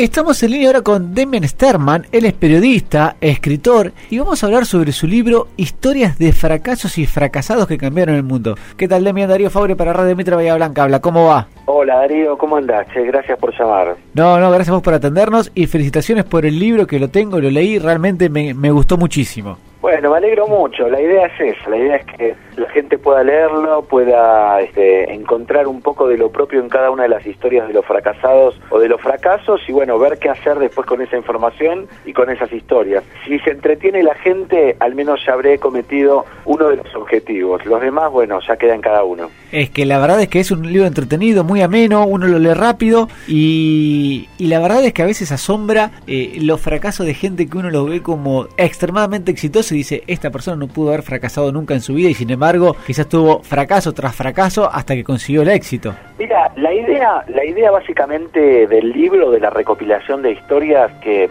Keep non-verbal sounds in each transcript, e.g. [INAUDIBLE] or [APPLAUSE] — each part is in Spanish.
Estamos en línea ahora con Demian Sterman, él es periodista, escritor, y vamos a hablar sobre su libro Historias de fracasos y fracasados que cambiaron el mundo. ¿Qué tal Demian Darío Fabre para Radio Mitra Bahía Blanca? Habla, ¿cómo va? Hola Darío, ¿cómo andás? gracias por llamar. No, no, gracias vos por atendernos y felicitaciones por el libro que lo tengo, lo leí, realmente me, me gustó muchísimo. Bueno, me alegro mucho. La idea es esa, la idea es que la gente pueda leerlo, pueda este, encontrar un poco de lo propio en cada una de las historias de los fracasados o de los fracasos y bueno, ver qué hacer después con esa información y con esas historias. Si se entretiene la gente, al menos ya habré cometido uno de los objetivos. Los demás, bueno, ya queda en cada uno. Es que la verdad es que es un libro entretenido, muy ameno, uno lo lee rápido y, la verdad es que a veces asombra eh, los fracasos de gente que uno lo ve como extremadamente exitoso dice, esta persona no pudo haber fracasado nunca en su vida y sin embargo quizás tuvo fracaso tras fracaso hasta que consiguió el éxito. Mira, la idea, la idea básicamente del libro, de la recopilación de historias que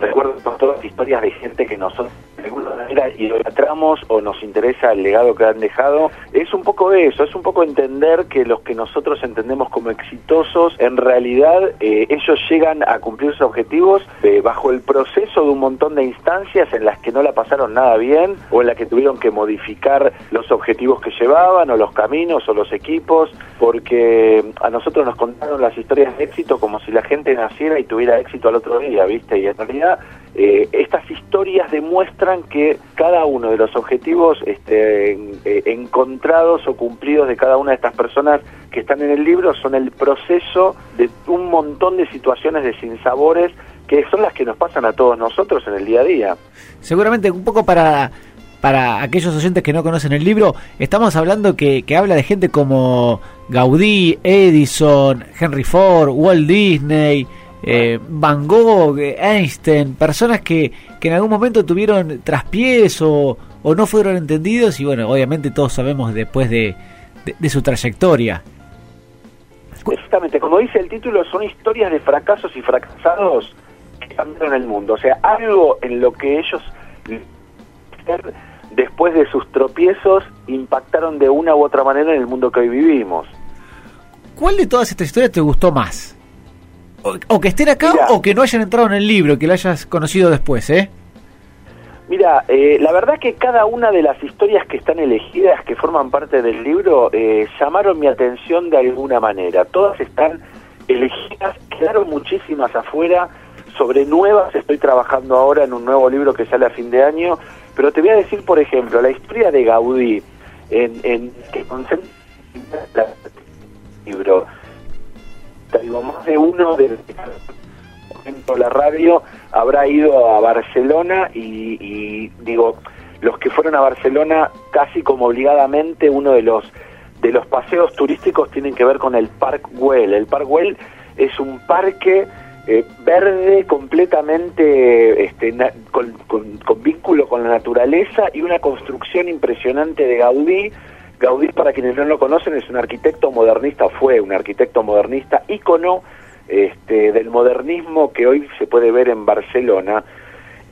recuerdo todas las historias de gente que nosotros de alguna manera idolatramos o nos interesa el legado que han dejado, es un poco eso, es un poco entender que los que nosotros entendemos como exitosos, en realidad eh, ellos llegan a cumplir sus objetivos eh, bajo el proceso de un montón de instancias en las que no la pasaron nada bien o en las que tuvieron que modificar los objetivos que llevaban o los caminos o los equipos, porque a nosotros nos contaron las historias de éxito como si la gente naciera y tuviera éxito al otro día, ¿viste? Y en realidad eh, estas historias demuestran que cada uno de los objetivos este, eh, encontrados o cumplidos de cada una de estas personas que están en el libro son el proceso de un montón de situaciones de sinsabores que son las que nos pasan a todos nosotros en el día a día. Seguramente un poco para para aquellos oyentes que no conocen el libro, estamos hablando que, que habla de gente como Gaudí, Edison, Henry Ford, Walt Disney, eh, Van Gogh, Einstein, personas que, que en algún momento tuvieron traspiés o, o no fueron entendidos y bueno, obviamente todos sabemos después de, de, su trayectoria. Exactamente, como dice el título, son historias de fracasos y fracasados que cambiaron el mundo. O sea, algo en lo que ellos, después de sus tropiezos, impactaron de una u otra manera en el mundo que hoy vivimos. ¿Cuál de todas estas historias te gustó más? O, que estén acá o que no hayan entrado en el libro, que lo hayas conocido después, ¿eh? Mira, eh, la verdad que cada una de las historias que están elegidas, que forman parte del libro, eh, llamaron mi atención de alguna manera. Todas están elegidas, quedaron muchísimas afuera. Sobre nuevas estoy trabajando ahora en un nuevo libro que sale a fin de año. Pero te voy a decir, por ejemplo, la historia de Gaudí, en, en que concentra el libro digo, más de uno de la radio habrá ido a Barcelona y, digo, los que fueron a Barcelona casi como obligadamente uno de los de los paseos turísticos tienen que ver con el Park Güell. El Park Güell es un parque eh, verde completamente este, con, con, vínculo con la naturaleza y una construcción impresionante de Gaudí Gaudí, para quienes no lo conocen, es un arquitecto modernista, fue un arquitecto modernista, ícono este, del modernismo que hoy se puede ver en Barcelona.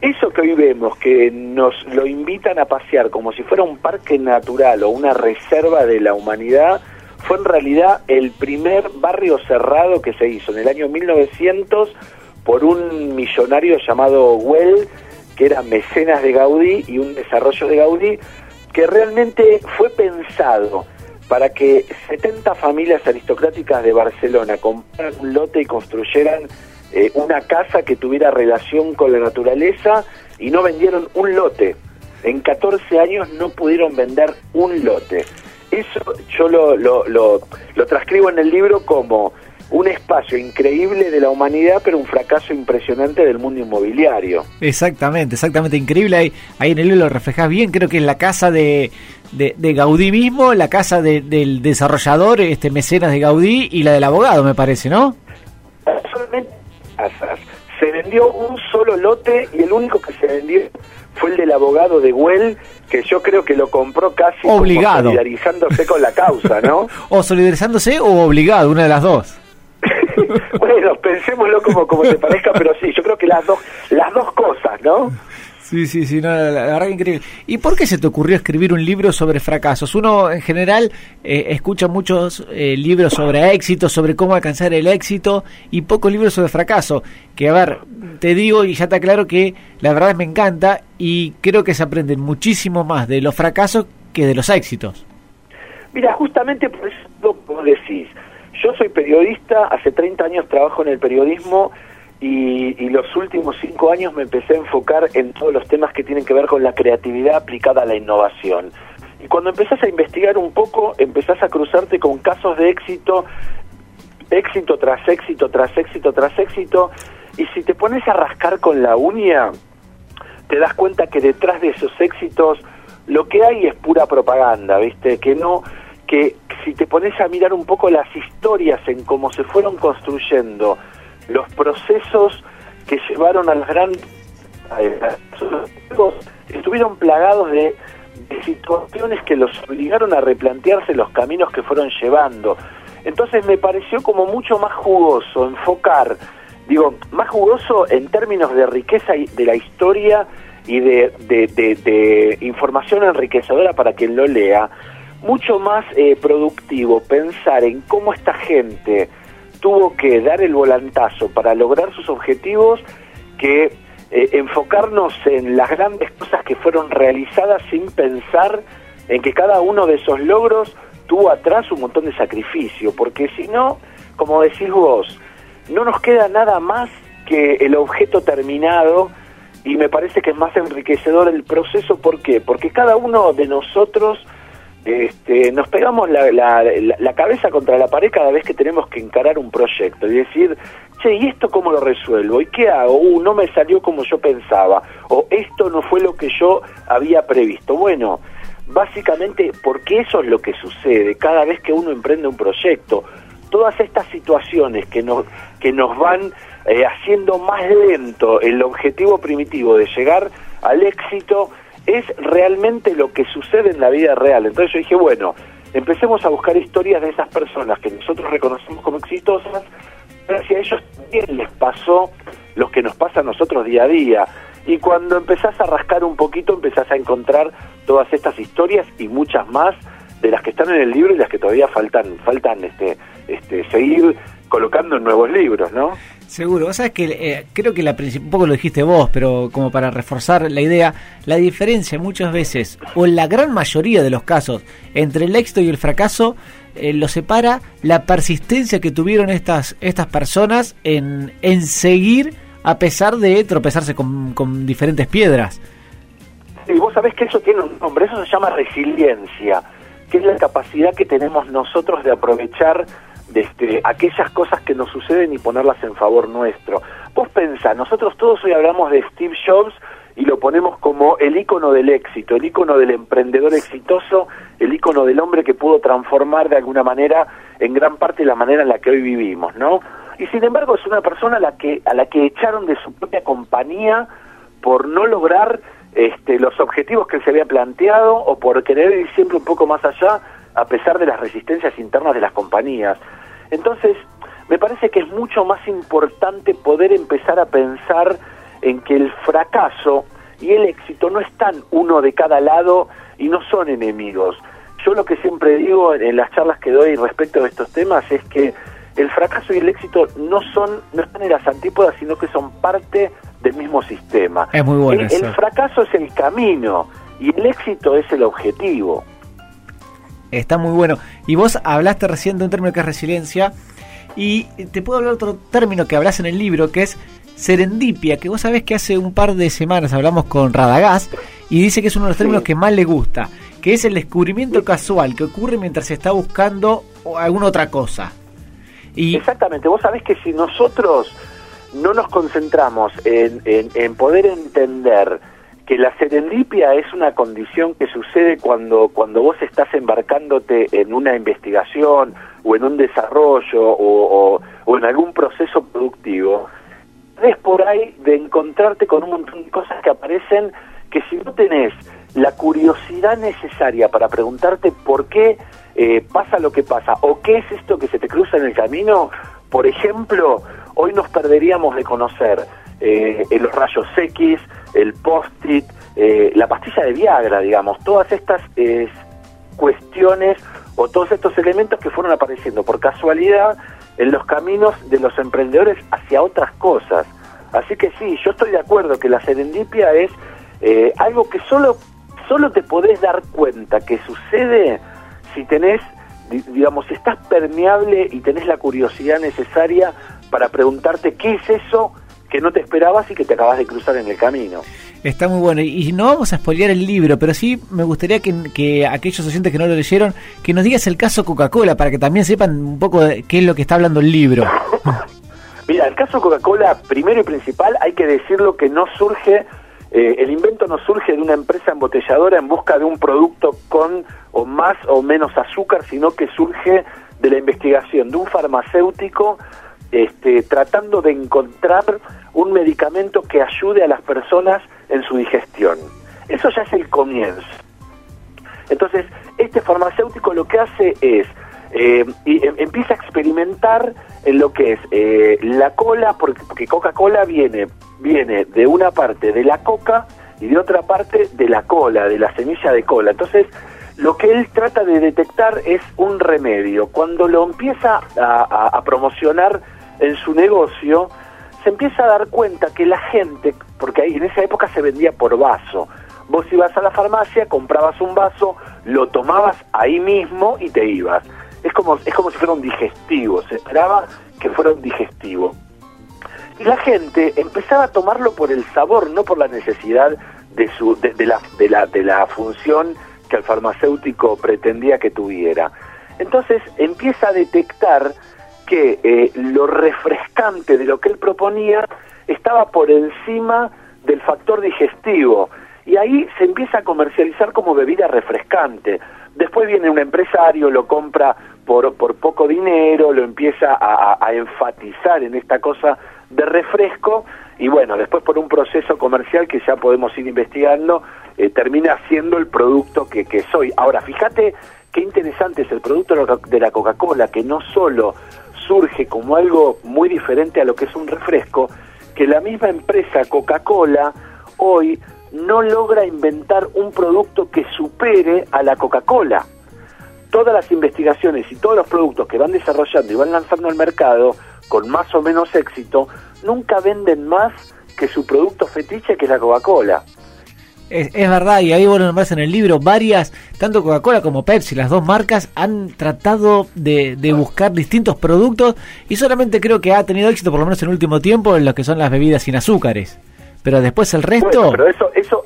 Eso que hoy vemos, que nos lo invitan a pasear como si fuera un parque natural o una reserva de la humanidad, fue en realidad el primer barrio cerrado que se hizo en el año 1900 por un millonario llamado Well, que era mecenas de Gaudí y un desarrollo de Gaudí, que realmente fue pensado para que 70 familias aristocráticas de Barcelona compraran un lote y construyeran eh, una casa que tuviera relación con la naturaleza y no vendieron un lote. En 14 años no pudieron vender un lote. Eso yo lo, lo, lo, lo transcribo en el libro como un espacio increíble de la humanidad, pero un fracaso impresionante del mundo inmobiliario. Exactamente, exactamente, increíble. Ahí, ahí en el libro lo reflejas bien, creo que es la casa de, de, Gaudí mismo, la casa del desarrollador, este mecenas de Gaudí y la del abogado, me parece, ¿no? Solamente se vendió un solo lote y el único que se vendió fue el del abogado de Güell, que yo creo que lo compró casi obligado. solidarizándose con la causa, ¿no? [LAUGHS] o solidarizándose o obligado, una de las dos. [LAUGHS] bueno, pensémoslo como, como te parezca, pero sí, yo creo que las dos, las dos cosas, ¿no? Sí, sí, sí, la, verdad que increíble. ¿Y por qué se te ocurrió escribir un libro sobre fracasos? Uno en general eh, escucha muchos eh, libros sobre éxito, sobre cómo alcanzar el éxito y pocos libros sobre fracaso. Que a ver, te digo y ya está claro que la verdad me encanta y creo que se aprenden muchísimo más de los fracasos que de los éxitos. Mira, justamente por eso como decís. Yo soy periodista, hace 30 años trabajo en el periodismo y, los últimos cinco años me empecé a enfocar en todos los temas que tienen que ver con la creatividad aplicada a la innovación. Y cuando empezás a investigar un poco, empezás a cruzarte con casos de éxito, éxito tras éxito, tras éxito, tras éxito, y si te pones a rascar con la uña, te das cuenta que detrás de esos éxitos lo que hay es pura propaganda, ¿viste? Que no, que si te pones a mirar un poco las historias en cómo se fueron construyendo los procesos que llevaron al gran estuvieron plagados de, situaciones que los obligaron a replantearse los caminos que fueron llevando. Entonces me pareció como mucho más jugoso enfocar, digo, más jugoso en términos de riqueza de la historia y de, de, información enriquecedora para quien lo lea, mucho más eh, productivo pensar en cómo esta gente tuvo que dar el volantazo para lograr sus objetivos que eh, enfocarnos en las grandes cosas que fueron realizadas sin pensar en que cada uno de esos logros tuvo atrás un montón de sacrificio, porque si no, como decís vos, no nos queda nada más que el objeto terminado y me parece que es más enriquecedor el proceso, ¿por qué? Porque cada uno de nosotros este, nos pegamos la, la, cabeza contra la pared cada vez que tenemos que encarar un proyecto y decir, che, ¿y esto cómo lo resuelvo? ¿Y qué hago? Uh, no me salió como yo pensaba, o esto no fue lo que yo había previsto. Bueno, básicamente porque eso es lo que sucede cada vez que uno emprende un proyecto. Todas estas situaciones que nos, que nos van eh, haciendo más lento el objetivo primitivo de llegar al éxito, es realmente lo que sucede en la vida real. Entonces yo dije, bueno, empecemos a buscar historias de esas personas que nosotros reconocemos como exitosas, pero si a ellos también les pasó lo que nos pasa a nosotros día a día. Y cuando empezás a rascar un poquito, empezás a encontrar todas estas historias y muchas más de las que están en el libro y las que todavía faltan, faltan este, este, seguir colocando en nuevos libros, ¿no? Seguro, vos sabes que eh, creo que la un poco lo dijiste vos, pero como para reforzar la idea, la diferencia muchas veces, o en la gran mayoría de los casos, entre el éxito y el fracaso, eh, lo separa la persistencia que tuvieron estas, estas personas en, en seguir a pesar de tropezarse con, con diferentes piedras. Y vos sabés que eso tiene un nombre, eso se llama resiliencia, que es la capacidad que tenemos nosotros de aprovechar este, aquellas cosas que nos suceden y ponerlas en favor nuestro. Vos pensá, nosotros todos hoy hablamos de Steve Jobs y lo ponemos como el icono del éxito, el icono del emprendedor exitoso, el icono del hombre que pudo transformar de alguna manera en gran parte la manera en la que hoy vivimos, ¿no? Y sin embargo es una persona a la que a la que echaron de su propia compañía por no lograr este, los objetivos que él se había planteado o por querer ir siempre un poco más allá a pesar de las resistencias internas de las compañías. Entonces, me parece que es mucho más importante poder empezar a pensar en que el fracaso y el éxito no están uno de cada lado y no son enemigos. Yo lo que siempre digo en las charlas que doy respecto a estos temas es que el fracaso y el éxito no son no están en las antípodas, sino que son parte del mismo sistema. Es muy bueno. El, el fracaso es el camino y el éxito es el objetivo. Está muy bueno. Y vos hablaste recién de un término que es resiliencia. Y te puedo hablar otro término que hablas en el libro, que es serendipia, que vos sabés que hace un par de semanas hablamos con Radagast y dice que es uno de los términos que más le gusta, que es el descubrimiento casual que ocurre mientras se está buscando alguna otra cosa. Y Exactamente, vos sabés que si nosotros no nos concentramos en, en poder entender que la serendipia es una condición que sucede cuando, cuando vos estás embarcándote en una investigación o en un desarrollo o, en algún proceso productivo. Es por ahí de encontrarte con un montón de cosas que aparecen que si no tenés la curiosidad necesaria para preguntarte por qué eh, pasa lo que pasa o qué es esto que se te cruza en el camino, por ejemplo, hoy nos perderíamos de conocer eh, los rayos X, el post-it, eh, la pastilla de Viagra, digamos, todas estas eh, cuestiones o todos estos elementos que fueron apareciendo por casualidad en los caminos de los emprendedores hacia otras cosas. Así que sí, yo estoy de acuerdo que la serendipia es eh, algo que solo, solo te podés dar cuenta que sucede si tenés, digamos, si estás permeable y tenés la curiosidad necesaria para preguntarte qué es eso que no te esperabas y que te acabas de cruzar en el camino. Está muy bueno. Y no vamos a spoilear el libro, pero sí me gustaría que, que aquellos oyentes que no lo leyeron, que nos digas el caso Coca-Cola para que también sepan un poco de qué es lo que está hablando el libro. [LAUGHS] Mira, el caso Coca-Cola, primero y principal, hay que decirlo que no surge, eh, el invento no surge de una empresa embotelladora en busca de un producto con o más o menos azúcar, sino que surge de la investigación de un farmacéutico este, tratando de encontrar un medicamento que ayude a las personas en su digestión. Eso ya es el comienzo. Entonces, este farmacéutico lo que hace es, eh, y, em, empieza a experimentar en lo que es eh, la cola, porque, Coca-Cola viene, viene de una parte de la coca y de otra parte de la cola, de la semilla de cola. Entonces, lo que él trata de detectar es un remedio. Cuando lo empieza a promocionar en su negocio, se empieza a dar cuenta que la gente, porque en esa época se vendía por vaso, vos ibas a la farmacia, comprabas un vaso, lo tomabas ahí mismo y te ibas. Es como, es como si fuera un digestivo, se esperaba que fuera un digestivo. Y la gente empezaba a tomarlo por el sabor, no por la necesidad de, su, de, la, de, la, de la función que el farmacéutico pretendía que tuviera. Entonces empieza a detectar que eh, lo refrescante de lo que él proponía estaba por encima del factor digestivo y ahí se empieza a comercializar como bebida refrescante. Después viene un empresario, lo compra por, por poco dinero, lo empieza a, enfatizar en esta cosa de refresco y bueno, después por un proceso comercial que ya podemos ir investigando, eh, termina siendo el producto que, que soy. Ahora, fíjate qué interesante es el producto de la Coca-Cola, que no solo surge como algo muy diferente a lo que es un refresco, que la misma empresa Coca-Cola hoy no logra inventar un producto que supere a la Coca-Cola. Todas las investigaciones y todos los productos que van desarrollando y van lanzando al mercado con más o menos éxito, nunca venden más que su producto fetiche que es la Coca-Cola. Es, verdad, y ahí vos lo nombrás en el libro, varias, tanto Coca-Cola como Pepsi, las dos marcas, han tratado de, buscar distintos productos y solamente creo que ha tenido éxito, por lo menos en el último tiempo, en lo que son las bebidas sin azúcares. Pero después el resto... pero eso, eso,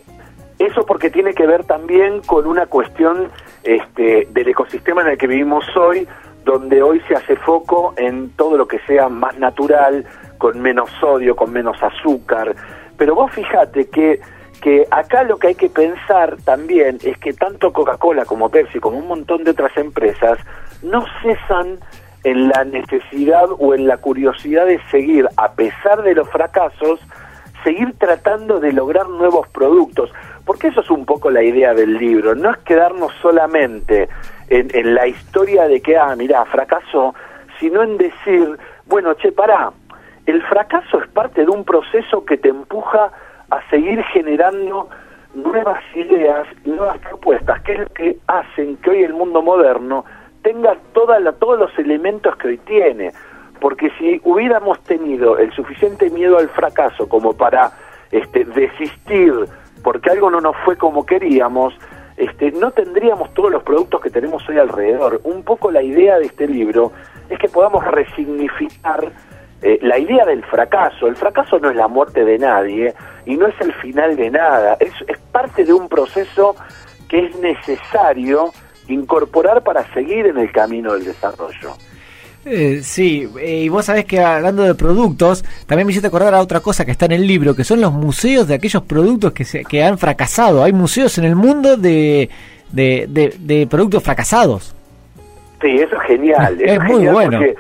eso porque tiene que ver también con una cuestión este, del ecosistema en el que vivimos hoy, donde hoy se hace foco en todo lo que sea más natural, con menos sodio, con menos azúcar. Pero vos fíjate que que acá lo que hay que pensar también es que tanto Coca-Cola como Pepsi, como un montón de otras empresas, no cesan en la necesidad o en la curiosidad de seguir, a pesar de los fracasos, seguir tratando de lograr nuevos productos. Porque eso es un poco la idea del libro, no es quedarnos solamente en, la historia de que, ah, mira, fracasó, sino en decir, bueno, che, pará, el fracaso es parte de un proceso que te empuja a seguir generando nuevas ideas, nuevas propuestas, que es lo que hacen que hoy el mundo moderno tenga toda la, todos los elementos que hoy tiene. Porque si hubiéramos tenido el suficiente miedo al fracaso como para este, desistir porque algo no nos fue como queríamos, este, no tendríamos todos los productos que tenemos hoy alrededor. Un poco la idea de este libro es que podamos resignificar eh, la idea del fracaso. El fracaso no es la muerte de nadie y no es el final de nada, es, es parte de un proceso que es necesario incorporar para seguir en el camino del desarrollo. Eh, sí, eh, y vos sabés que hablando de productos, también me hiciste acordar a otra cosa que está en el libro, que son los museos de aquellos productos que, se, que han fracasado. Hay museos en el mundo de, de, productos fracasados. Sí, eso es genial. es, muy bueno porque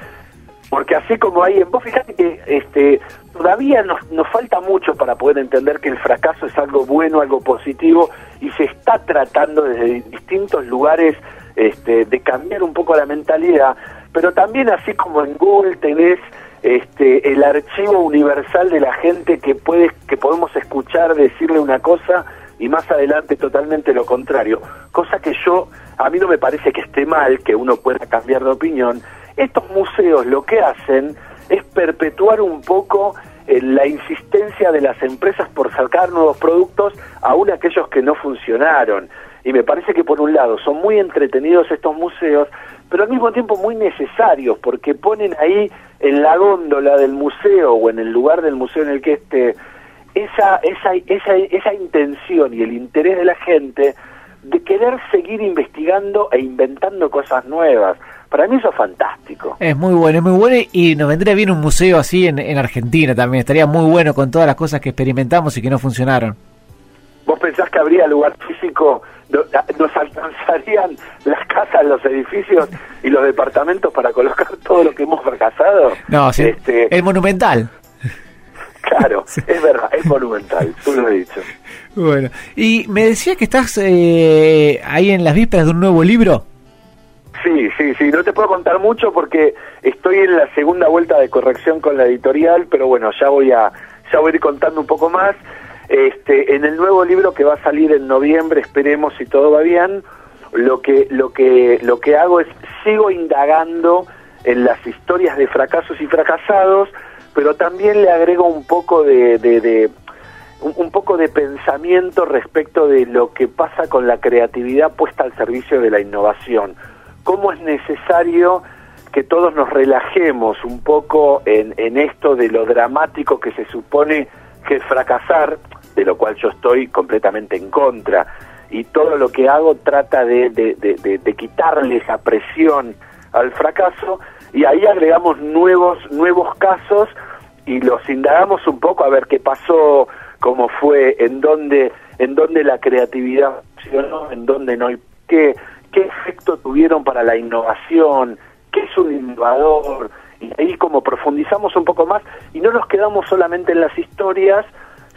así como hay, vos fíjate que este, todavía nos, nos falta mucho para poder entender que el fracaso es algo bueno, algo positivo, y se está tratando desde distintos lugares este, de cambiar un poco la mentalidad, pero también así como en Google tenés este, el archivo universal de la gente que puede que podemos escuchar decirle una cosa y más adelante totalmente lo contrario, cosa que yo a mí no me parece que esté mal que uno pueda cambiar de opinión. Estos museos lo que hacen es perpetuar un poco eh, la insistencia de las empresas por sacar nuevos productos, aún aquellos que no funcionaron. Y me parece que por un lado son muy entretenidos estos museos, pero al mismo tiempo muy necesarios, porque ponen ahí en la góndola del museo o en el lugar del museo en el que esté esa, esa, esa, esa intención y el interés de la gente de querer seguir investigando e inventando cosas nuevas. Para mí eso es fantástico. Es muy bueno, es muy bueno y nos vendría bien un museo así en, en Argentina también. Estaría muy bueno con todas las cosas que experimentamos y que no funcionaron. ¿Vos pensás que habría lugar físico? ¿Nos alcanzarían las casas, los edificios y los departamentos para colocar todo lo que hemos fracasado? No, sí, este, es monumental. Claro, [LAUGHS] es verdad, es monumental, tú lo has dicho. Bueno, y me decía que estás eh, ahí en las vísperas de un nuevo libro. Sí, sí, sí, no te puedo contar mucho porque estoy en la segunda vuelta de corrección con la editorial, pero bueno, ya voy a ya voy a ir contando un poco más. Este, en el nuevo libro que va a salir en noviembre, esperemos si todo va bien, lo que lo que lo que hago es sigo indagando en las historias de fracasos y fracasados, pero también le agrego un poco de, de, de un, poco de pensamiento respecto de lo que pasa con la creatividad puesta al servicio de la innovación cómo es necesario que todos nos relajemos un poco en, en esto de lo dramático que se supone que fracasar, de lo cual yo estoy completamente en contra, y todo lo que hago trata de, de, de, de quitarle esa presión al fracaso, y ahí agregamos nuevos, nuevos casos y los indagamos un poco a ver qué pasó, cómo fue, en dónde, en dónde la creatividad funcionó, en dónde no, y qué, qué efecto tuvieron para la innovación, qué es un innovador, y ahí como profundizamos un poco más y no nos quedamos solamente en las historias,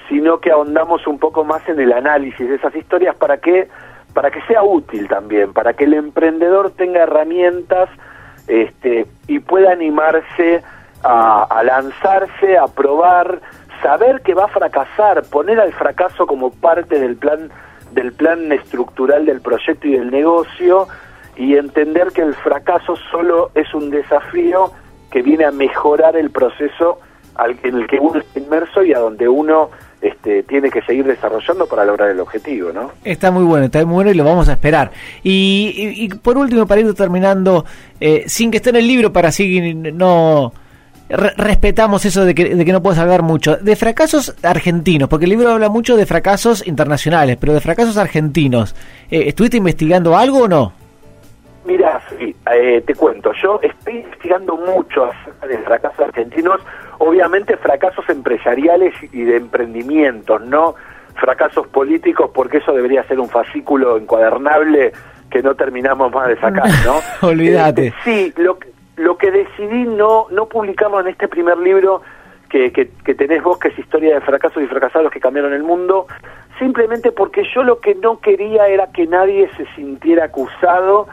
sino que ahondamos un poco más en el análisis de esas historias para que para que sea útil también, para que el emprendedor tenga herramientas este, y pueda animarse a, a lanzarse, a probar, saber que va a fracasar, poner al fracaso como parte del plan del plan estructural del proyecto y del negocio y entender que el fracaso solo es un desafío que viene a mejorar el proceso al, en el que uno está inmerso y a donde uno este, tiene que seguir desarrollando para lograr el objetivo, ¿no? Está muy bueno, está muy bueno y lo vamos a esperar. Y, y, por último, para ir terminando, eh, sin que esté en el libro, para así no respetamos eso de que, de que no puedes hablar mucho. De fracasos argentinos, porque el libro habla mucho de fracasos internacionales, pero de fracasos argentinos. Eh, ¿Estuviste investigando algo o no? Mira, sí, eh, te cuento, yo estoy investigando mucho acerca de fracasos argentinos, obviamente fracasos empresariales y de emprendimientos, no fracasos políticos, porque eso debería ser un fascículo encuadernable que no terminamos más de sacar, ¿no? [LAUGHS] Olvídate. Este, sí, lo que lo que decidí no, no publicarlo en este primer libro que, que, tenés vos, que es Historia de fracasos y fracasados que cambiaron el mundo, simplemente porque yo lo que no quería era que nadie se sintiera acusado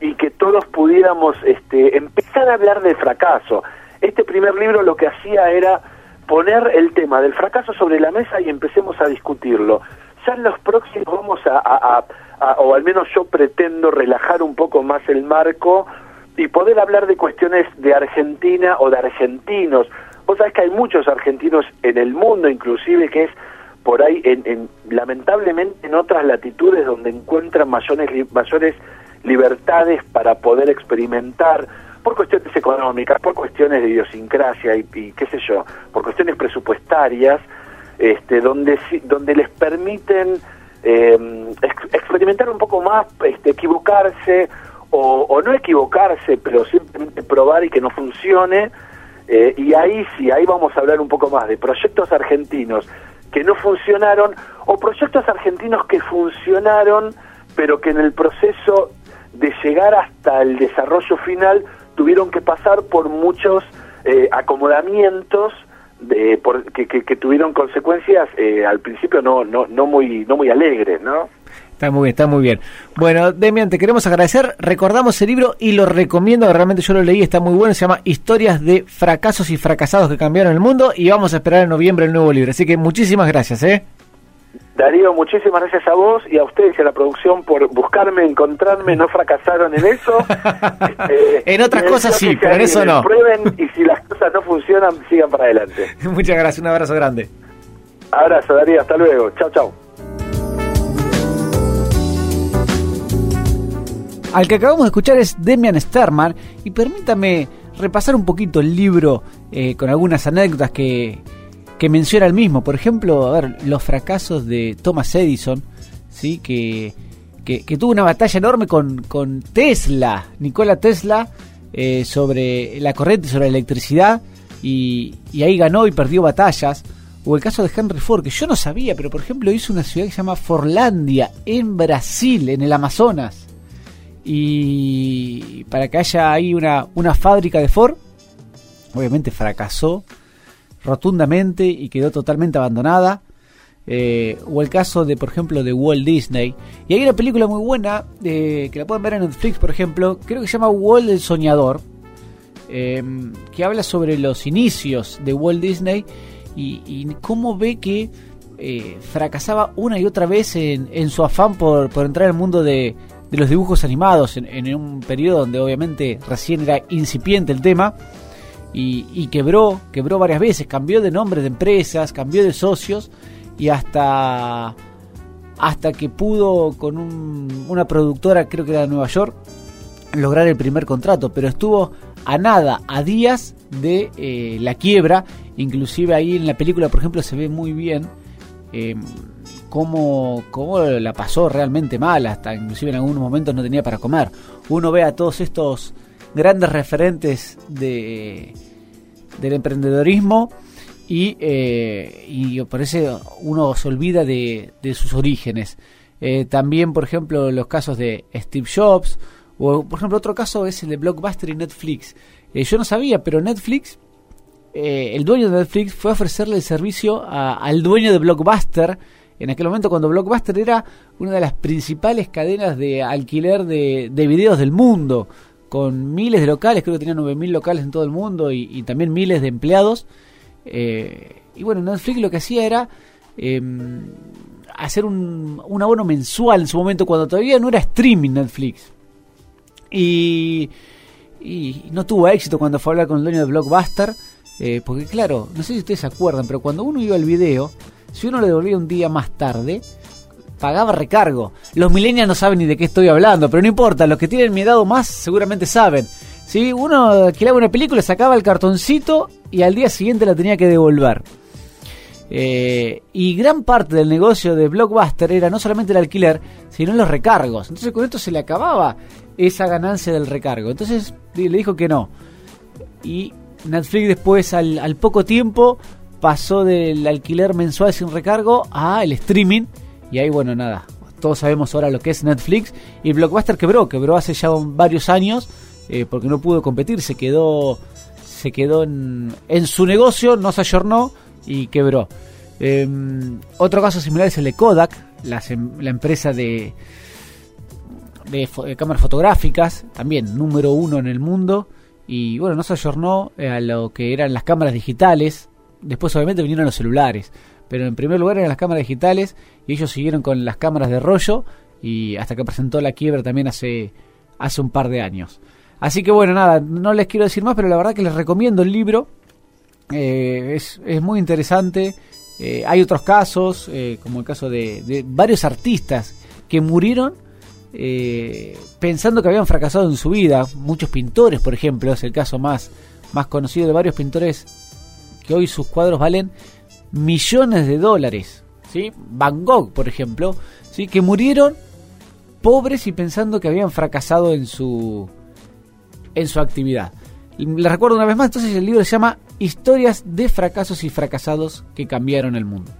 y que todos pudiéramos este, empezar a hablar del fracaso. Este primer libro lo que hacía era poner el tema del fracaso sobre la mesa y empecemos a discutirlo. Ya en los próximos vamos a o al menos yo pretendo relajar un poco más el marco y poder hablar de cuestiones de Argentina o de argentinos. Vos sabés que hay muchos argentinos en el mundo, inclusive, que es por ahí, en, lamentablemente, en otras latitudes donde encuentran mayores, mayores libertades para poder experimentar, por cuestiones económicas, por cuestiones de idiosincrasia y, qué sé yo, por cuestiones presupuestarias, este, donde, donde les permiten eh, experimentar un poco más, este, equivocarse o, no equivocarse, pero simplemente probar y que no funcione. Eh, y ahí sí, ahí vamos a hablar un poco más de proyectos argentinos que no funcionaron o proyectos argentinos que funcionaron, pero que en el proceso de llegar hasta el desarrollo final tuvieron que pasar por muchos eh, acomodamientos de, por, que, que, tuvieron consecuencias eh, al principio no, no, no, muy, no muy alegres, ¿no? Está muy bien, está muy bien. Bueno, Demian, te queremos agradecer. Recordamos el libro y lo recomiendo, realmente yo lo leí, está muy bueno. Se llama Historias de fracasos y fracasados que cambiaron el mundo. Y vamos a esperar en noviembre el nuevo libro. Así que muchísimas gracias, ¿eh? Darío, muchísimas gracias a vos y a ustedes y a la producción por buscarme, encontrarme, no fracasaron en eso. [LAUGHS] Eh, en otras cosas sí, pero en eso no. Prueben y si las cosas no funcionan, sigan para adelante. [LAUGHS] Muchas gracias, un abrazo grande. Abrazo, Darío, hasta luego. Chao, chao. Al que acabamos de escuchar es Demian Sterman y permítame repasar un poquito el libro eh, con algunas anécdotas que, que menciona el mismo. Por ejemplo, a ver, los fracasos de Thomas Edison, ¿sí? que, que, tuvo una batalla enorme con, con Tesla, Nikola Tesla, eh, sobre la corriente, sobre la electricidad, y, y, ahí ganó y perdió batallas. O el caso de Henry Ford, que yo no sabía, pero por ejemplo hizo una ciudad que se llama Forlandia, en Brasil, en el Amazonas y para que haya ahí una, una fábrica de Ford, obviamente fracasó rotundamente y quedó totalmente abandonada. Eh, o el caso de, por ejemplo, de Walt Disney. Y hay una película muy buena eh, que la pueden ver en Netflix, por ejemplo, creo que se llama Walt el Soñador, em, que habla sobre los inicios de Walt Disney y, cómo ve que eh, fracasaba una y otra vez en, en su afán por, por entrar al mundo de, de los dibujos animados en, un periodo donde obviamente recién era incipiente el tema y, quebró, quebró varias veces, cambió de nombre de empresas, cambió de socios y hasta hasta que pudo con una productora, creo que era de Nueva York, lograr el primer contrato, pero estuvo a nada, a días de eh, la quiebra, inclusive ahí en la película, por ejemplo, se ve muy bien eh, cómo, cómo la pasó realmente mal, hasta inclusive en algunos momentos no tenía para comer. Uno ve a todos estos grandes referentes de, del emprendedorismo y, eh, y parece uno se olvida de, sus orígenes. Eh, también, por ejemplo, los casos de Steve Jobs, o por ejemplo otro caso es el de Blockbuster y Netflix. Eh, yo no sabía, pero Netflix, el dueño de Netflix fue a ofrecerle el servicio al dueño de Blockbuster, en aquel momento cuando Blockbuster era una de las principales cadenas de alquiler de, videos del mundo, con miles de locales, creo que tenía 9.000 locales en todo el mundo y, también miles de empleados. Eh, y bueno, Netflix lo que hacía era em, hacer un, un, abono mensual en su momento, cuando todavía no era streaming Netflix. Y, y no tuvo éxito cuando fue a hablar con el dueño de Blockbuster, eh, porque claro, no sé si ustedes se acuerdan, pero cuando uno iba al video, si uno le devolvía un día más tarde, pagaba recargo. Los millennials no saben ni de qué estoy hablando, pero no importa, los que tienen mi edad más seguramente saben. Si uno alquilaba una película, sacaba el cartoncito y al día siguiente la tenía que devolver. Eh, y gran parte del negocio de Blockbuster era no solamente el alquiler, sino los recargos. Entonces con esto se le acababa esa ganancia del recargo. Entonces le dijo que no. Y Netflix después al poco tiempo pasó del alquiler mensual sin recargo a el streaming. Y ahí, bueno, nada, todos sabemos ahora lo que es Netflix. Y Blockbuster quebró, quebró hace ya varios años eh, porque no pudo competir, se quedó, se quedó en, en su negocio, no se ayornó y quebró. Em, otro caso similar es el de Kodak, la, empresa de, de, cámaras fotográficas, también número uno en el mundo. Y bueno, no se ayornó eh, a lo que eran las cámaras digitales, Después obviamente vinieron los celulares, pero en primer lugar eran las cámaras digitales y ellos siguieron con las cámaras de rollo y hasta que presentó la quiebra también hace, hace un par de años. Así que bueno, nada, no les quiero decir más, pero la verdad que les recomiendo el libro. Eh, es, es, muy interesante. Eh, hay otros casos, eh, como el caso de, de, varios artistas que murieron pensando que habían fracasado en su vida. Muchos pintores, por ejemplo, es el caso más, más conocido de varios pintores que hoy sus cuadros valen millones de dólares. ¿sí? Van Gogh, por ejemplo, ¿sí? que murieron pobres y pensando que habían fracasado en su, en su actividad. Les recuerdo una vez más, entonces el libro se llama Historias de fracasos y fracasados que cambiaron el mundo.